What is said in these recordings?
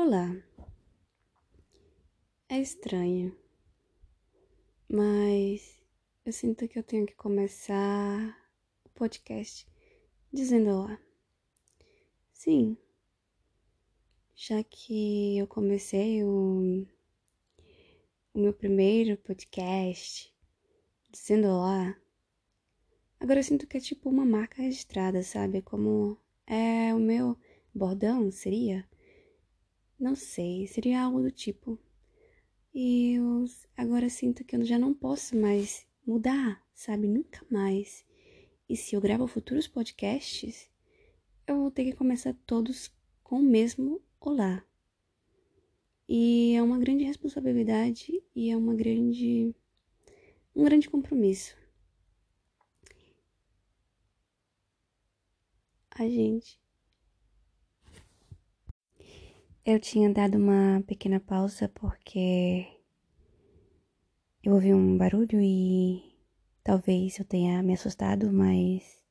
Olá. É estranho, mas eu sinto que eu tenho que começar o podcast dizendo olá. Sim, já que eu comecei o, o meu primeiro podcast dizendo olá, agora eu sinto que é tipo uma marca registrada, sabe? Como é o meu bordão, seria? Não sei, seria algo do tipo. E eu agora sinto que eu já não posso mais mudar, sabe? Nunca mais. E se eu gravo futuros podcasts, eu vou ter que começar todos com o mesmo olá. E é uma grande responsabilidade e é uma grande um grande compromisso. A gente eu tinha dado uma pequena pausa porque eu ouvi um barulho e talvez eu tenha me assustado, mas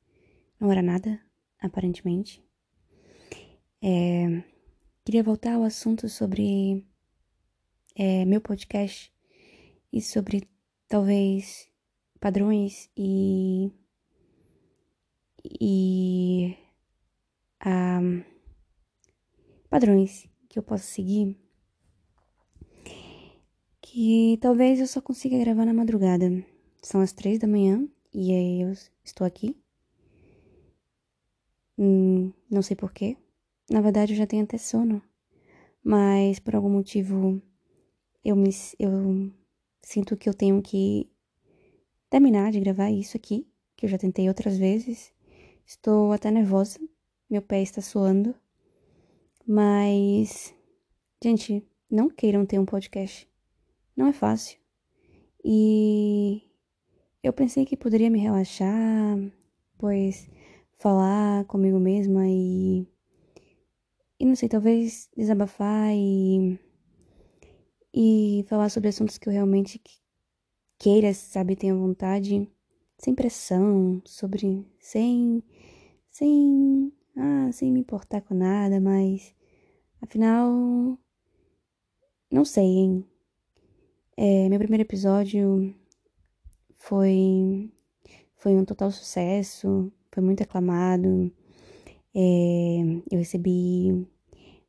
não era nada, aparentemente. É, queria voltar ao assunto sobre é, meu podcast e sobre talvez padrões e e um, padrões que eu posso seguir que talvez eu só consiga gravar na madrugada. São as três da manhã e aí eu estou aqui. Hum, não sei porquê. Na verdade, eu já tenho até sono. Mas por algum motivo eu me eu sinto que eu tenho que terminar de gravar isso aqui, que eu já tentei outras vezes. Estou até nervosa. Meu pé está suando. Mas, gente, não queiram ter um podcast. Não é fácil. E eu pensei que poderia me relaxar, pois falar comigo mesma e. E não sei, talvez desabafar e. E falar sobre assuntos que eu realmente queira, sabe, tenha vontade, sem pressão, sobre. sem. sem. ah, sem me importar com nada, mas Afinal, não sei, hein? É, meu primeiro episódio foi foi um total sucesso, foi muito aclamado. É, eu recebi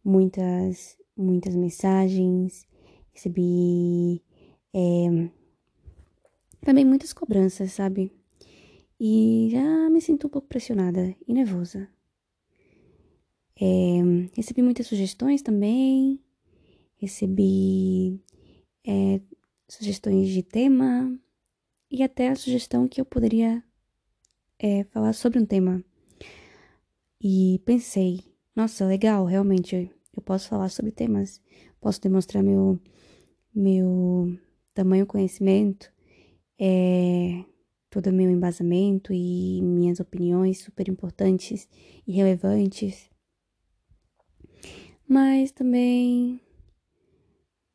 muitas muitas mensagens, recebi é, também muitas cobranças, sabe? E já me sinto um pouco pressionada e nervosa. É, recebi muitas sugestões também, recebi é, sugestões de tema e até a sugestão que eu poderia é, falar sobre um tema. E pensei, nossa, legal, realmente eu posso falar sobre temas, posso demonstrar meu, meu tamanho conhecimento, é, todo o meu embasamento e minhas opiniões super importantes e relevantes. Mas também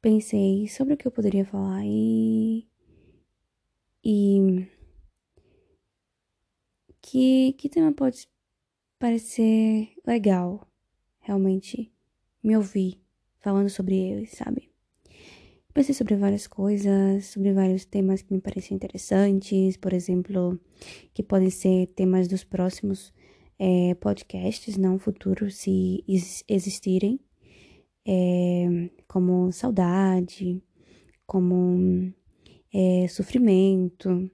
pensei sobre o que eu poderia falar e. E. Que, que tema pode parecer legal, realmente, me ouvir falando sobre eles, sabe? Pensei sobre várias coisas, sobre vários temas que me pareciam interessantes, por exemplo, que podem ser temas dos próximos é, podcasts, não futuros, se existirem, é, como saudade, como é, sofrimento,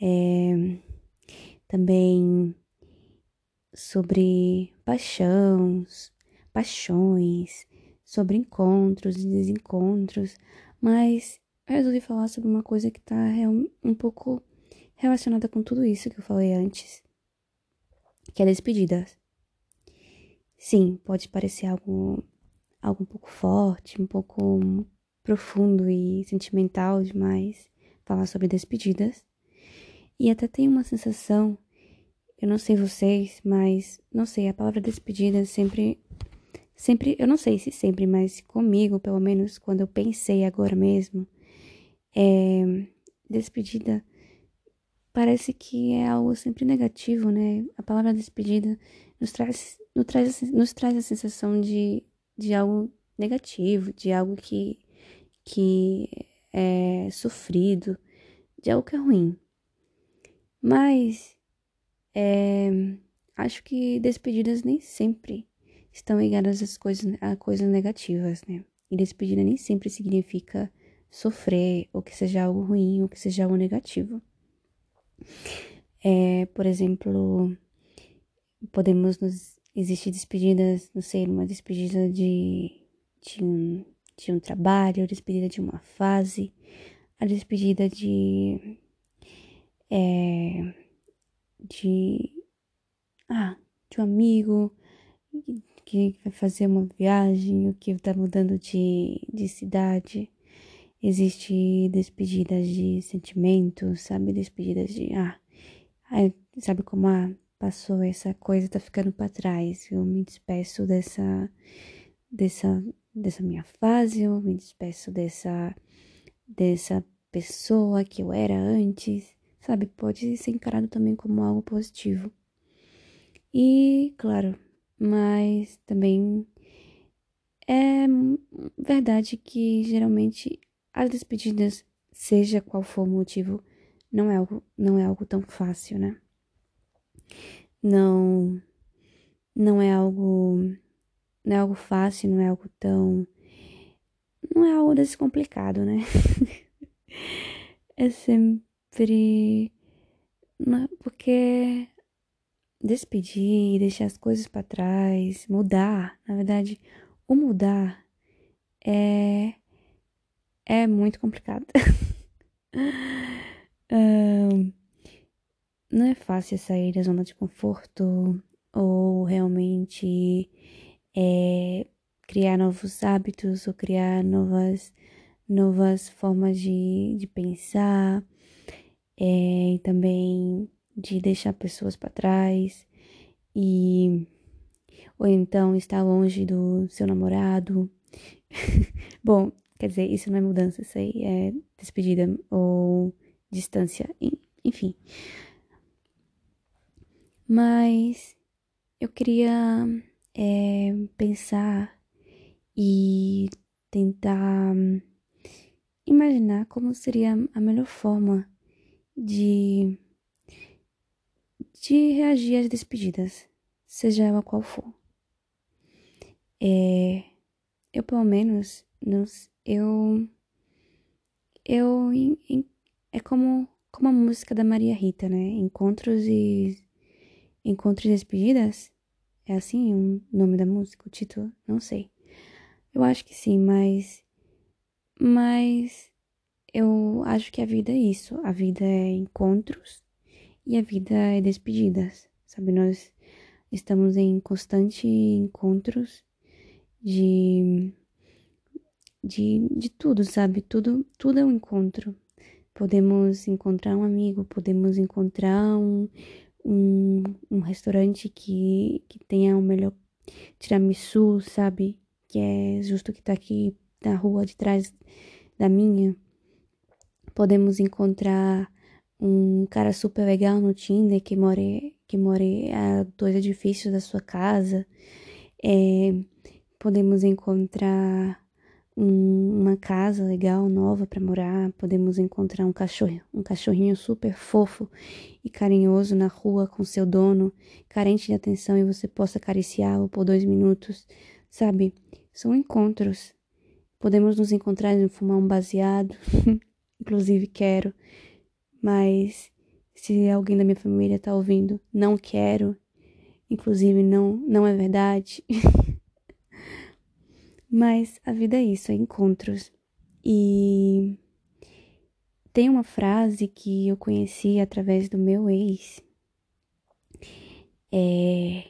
é, também sobre paixões, paixões, sobre encontros e desencontros, mas eu resolvi falar sobre uma coisa que está um pouco relacionada com tudo isso que eu falei antes, que é despedida. Sim, pode parecer algo, algo um pouco forte, um pouco profundo e sentimental demais falar sobre despedidas. E até tem uma sensação, eu não sei vocês, mas não sei, a palavra despedida sempre sempre, eu não sei se sempre, mas comigo, pelo menos quando eu pensei agora mesmo, é, despedida parece que é algo sempre negativo, né? A palavra despedida nos traz, nos traz, nos traz a sensação de, de algo negativo, de algo que, que é sofrido, de algo que é ruim. Mas é, acho que despedidas nem sempre estão ligadas às coisas, a coisas negativas, né? E despedida nem sempre significa sofrer, ou que seja algo ruim, ou que seja algo negativo. É, por exemplo, podemos nos. Existir despedidas, não sei, uma despedida de, de, um, de um trabalho, despedida de uma fase, a despedida de. É, de. Ah, de um amigo que vai fazer uma viagem, o que tá mudando de, de cidade. Existe despedidas de sentimentos, sabe? Despedidas de, ah, sabe como, ah, passou essa coisa, tá ficando para trás. Eu me despeço dessa, dessa, dessa minha fase, eu me despeço dessa, dessa pessoa que eu era antes, sabe? Pode ser encarado também como algo positivo. E, claro, mas também é verdade que geralmente as despedidas, seja qual for o motivo, não é algo, não é algo tão fácil, né? Não, não é algo, não é algo fácil, não é algo tão, não é algo desse complicado, né? é sempre, porque despedir, deixar as coisas para trás, mudar, na verdade, o mudar é é muito complicado. não é fácil sair da zona de conforto ou realmente é, criar novos hábitos ou criar novas, novas formas de, de pensar é, e também de deixar pessoas para trás e ou então estar longe do seu namorado. Bom, Quer dizer, isso não é mudança, isso aí é despedida ou distância, enfim. Mas eu queria é, pensar e tentar imaginar como seria a melhor forma de, de reagir às despedidas, seja ela qual for. É, eu, pelo menos, não, eu eu é como como a música da Maria Rita, né? Encontros e encontros e despedidas. É assim o nome da música, o título, não sei. Eu acho que sim, mas mas eu acho que a vida é isso. A vida é encontros e a vida é despedidas. Sabe, nós estamos em constante encontros de de, de tudo, sabe? Tudo, tudo é um encontro. Podemos encontrar um amigo, podemos encontrar um, um, um restaurante que, que tenha o melhor tiramisu, sabe? Que é justo que tá aqui na rua de trás da minha. Podemos encontrar um cara super legal no Tinder que mora, que mora a dois edifícios da sua casa. É, podemos encontrar um, uma casa legal, nova para morar, podemos encontrar um cachorro, um cachorrinho super fofo e carinhoso na rua com seu dono, carente de atenção e você possa acariciá-lo por dois minutos, sabe? São encontros. Podemos nos encontrar e fumar um baseado, inclusive quero, mas se alguém da minha família tá ouvindo, não quero, inclusive não, não é verdade. Mas a vida é isso, é encontros. E tem uma frase que eu conheci através do meu ex, é,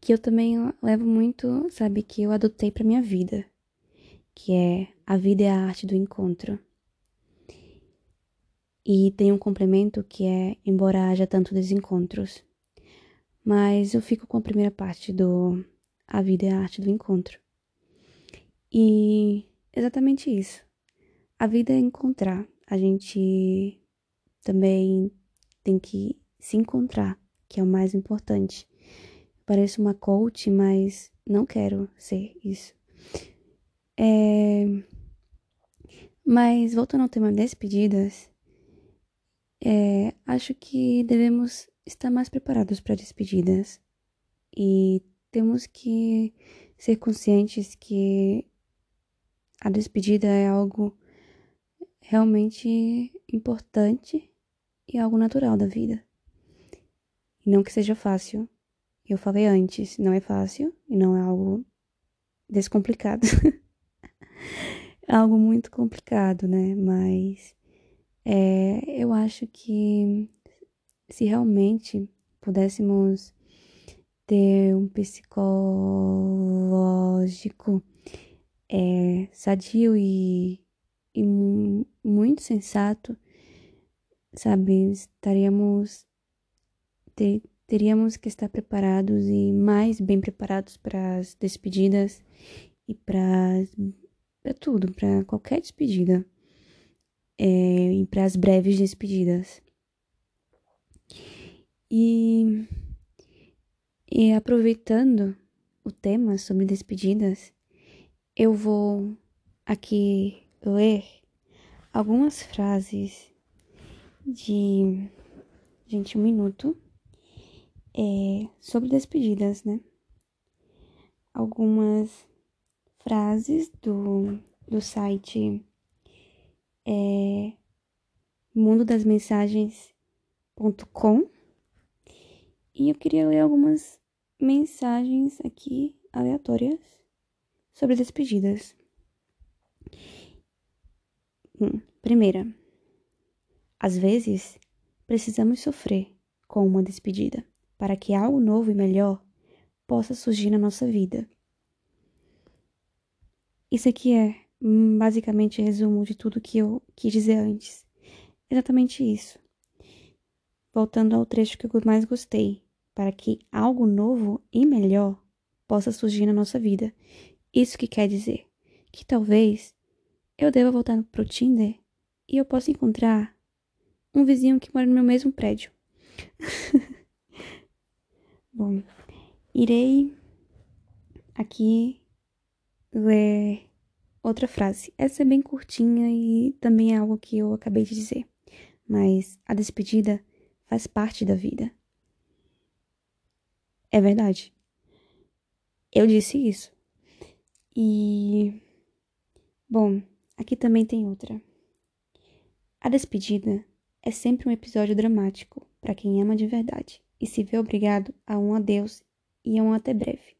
que eu também levo muito, sabe, que eu adotei para minha vida, que é a vida é a arte do encontro. E tem um complemento que é embora haja tanto desencontros. Mas eu fico com a primeira parte do a vida é a arte do encontro. E exatamente isso. A vida é encontrar. A gente também tem que se encontrar, que é o mais importante. Pareço uma coach, mas não quero ser isso. É... Mas voltando ao tema despedidas, é... acho que devemos estar mais preparados para despedidas e temos que ser conscientes que a despedida é algo realmente importante e algo natural da vida. Não que seja fácil. Eu falei antes, não é fácil e não é algo descomplicado. é algo muito complicado, né? Mas é, eu acho que se realmente pudéssemos ter um psicológico é, sadio e, e muito sensato, sabe? Estaríamos. Ter, teríamos que estar preparados e mais bem preparados para as despedidas e para tudo, para qualquer despedida é, e para as breves despedidas. E, e aproveitando o tema sobre despedidas, eu vou aqui ler algumas frases de. Gente, um minuto. É, sobre despedidas, né? Algumas frases do, do site é, mensagens.com e eu queria ler algumas mensagens aqui aleatórias sobre despedidas. Hum, primeira, às vezes precisamos sofrer com uma despedida para que algo novo e melhor possa surgir na nossa vida. Isso aqui é hum, basicamente resumo de tudo que eu quis dizer antes. Exatamente isso. Voltando ao trecho que eu mais gostei, para que algo novo e melhor possa surgir na nossa vida. Isso que quer dizer que talvez eu deva voltar pro Tinder e eu possa encontrar um vizinho que mora no meu mesmo prédio. Bom, irei aqui ler outra frase. Essa é bem curtinha e também é algo que eu acabei de dizer. Mas a despedida faz parte da vida. É verdade. Eu disse isso. E. Bom, aqui também tem outra. A despedida é sempre um episódio dramático para quem ama de verdade e se vê obrigado a um adeus e a um até breve.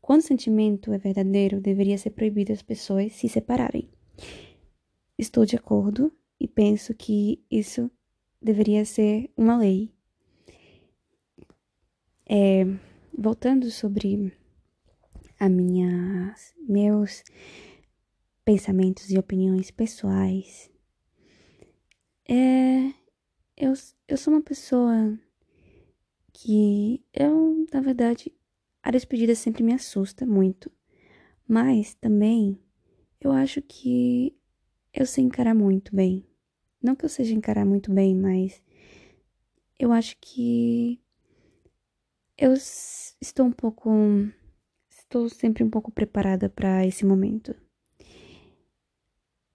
Quando o sentimento é verdadeiro, deveria ser proibido as pessoas se separarem. Estou de acordo e penso que isso deveria ser uma lei é, voltando sobre a minha, meus pensamentos e opiniões pessoais, é, eu, eu sou uma pessoa que eu, na verdade, a despedida sempre me assusta muito, mas também eu acho que eu sei encarar muito bem. Não que eu seja encarar muito bem, mas eu acho que eu estou um pouco. Estou sempre um pouco preparada para esse momento.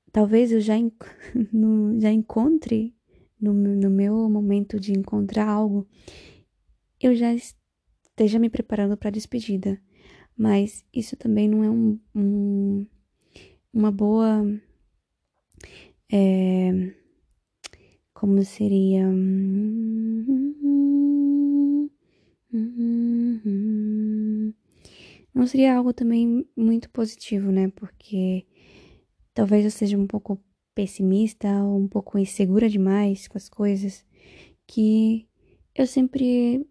Talvez eu já, no, já encontre, no, no meu momento de encontrar algo, eu já esteja me preparando para a despedida. Mas isso também não é um, um uma boa. É, como seria? Uhum. Não seria algo também muito positivo, né? Porque talvez eu seja um pouco pessimista ou um pouco insegura demais com as coisas, que eu sempre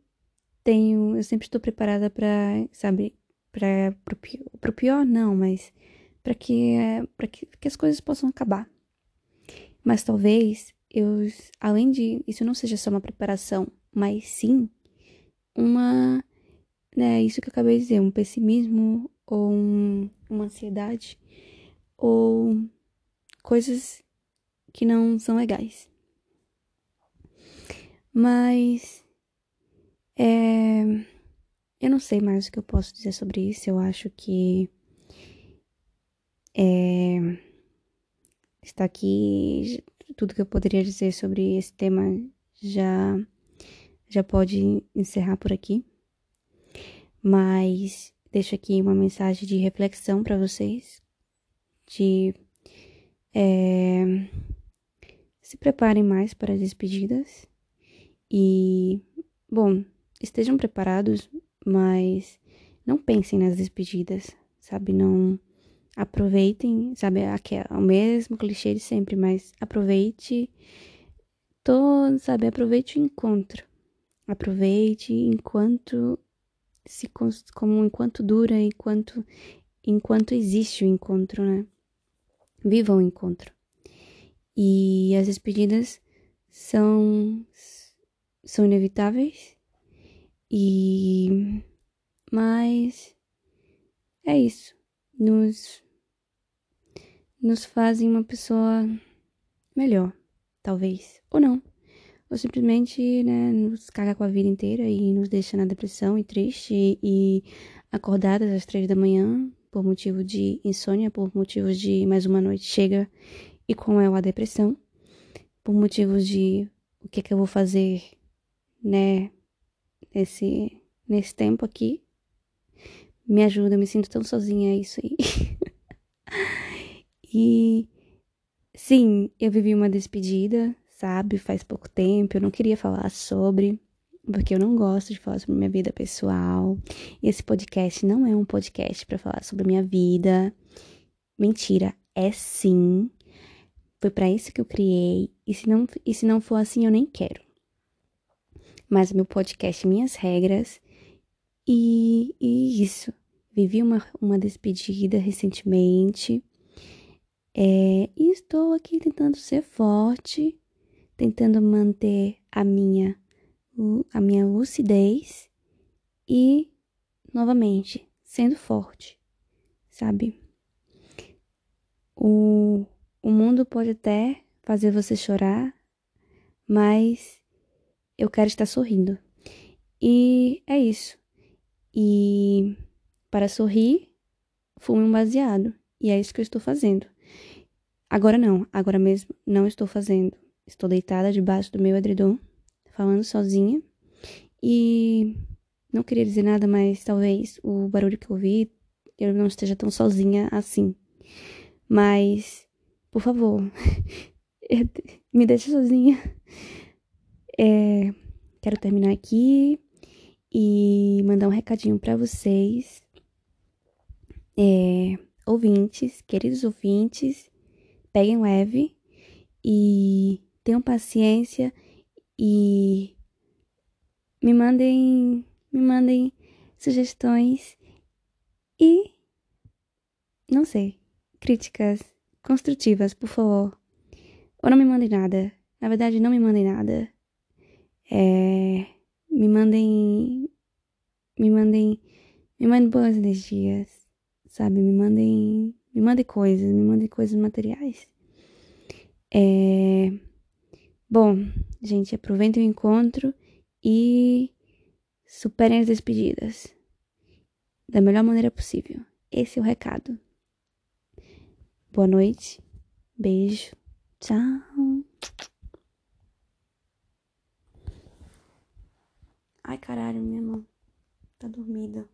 tenho, eu sempre estou preparada para, sabe, para pro, pior não, mas para que para que, que as coisas possam acabar. Mas talvez eu, além de isso não seja só uma preparação, mas sim uma, né, isso que eu acabei de dizer, um pessimismo ou um, uma ansiedade ou coisas que não são legais. Mas é, eu não sei mais o que eu posso dizer sobre isso. Eu acho que É, está aqui tudo que eu poderia dizer sobre esse tema já já pode encerrar por aqui. Mas deixo aqui uma mensagem de reflexão para vocês, de é, se preparem mais para as despedidas e, bom, estejam preparados, mas não pensem nas despedidas, sabe? Não aproveitem, sabe? É o mesmo clichê de sempre, mas aproveite todo, sabe? Aproveite o encontro. Aproveite enquanto se como enquanto dura, enquanto enquanto existe o encontro, né? Viva o encontro. E as despedidas são são inevitáveis e mas é isso. Nos nos fazem uma pessoa melhor, talvez, ou não. Ou simplesmente, né, nos caga com a vida inteira e nos deixa na depressão e triste e acordadas às três da manhã por motivo de insônia, por motivos de mais uma noite chega e com ela a depressão, por motivos de o que é que eu vou fazer, né, nesse, nesse tempo aqui. Me ajuda, eu me sinto tão sozinha, é isso aí. e sim, eu vivi uma despedida, sabe, faz pouco tempo, eu não queria falar sobre, porque eu não gosto de falar sobre minha vida pessoal. Esse podcast não é um podcast para falar sobre minha vida. Mentira, é sim. Foi para isso que eu criei. E se não, e se não for assim, eu nem quero. Mas meu podcast, minhas regras. E, e isso. Vivi uma, uma despedida recentemente. É, e estou aqui tentando ser forte, tentando manter a minha, a minha lucidez e, novamente, sendo forte, sabe? O, o mundo pode até fazer você chorar, mas eu quero estar sorrindo. E é isso. E para sorrir, fume um baseado. E é isso que eu estou fazendo. Agora não, agora mesmo não estou fazendo. Estou deitada debaixo do meu edredom, falando sozinha. E não queria dizer nada, mas talvez o barulho que eu ouvi eu não esteja tão sozinha assim. Mas por favor, me deixe sozinha. É, quero terminar aqui e mandar um recadinho para vocês, é, ouvintes, queridos ouvintes, peguem leve e tenham paciência e me mandem, me mandem sugestões e não sei, críticas construtivas, por favor. Ou não me mandem nada. Na verdade, não me mandem nada. É, me mandem. Me mandem. Me mandem boas energias. Sabe? Me mandem. Me mandem coisas. Me mandem coisas materiais. É, bom, gente, aproveitem o encontro e superem as despedidas da melhor maneira possível. Esse é o recado. Boa noite. Beijo. Tchau. Ai, caralho, minha mão tá dormida.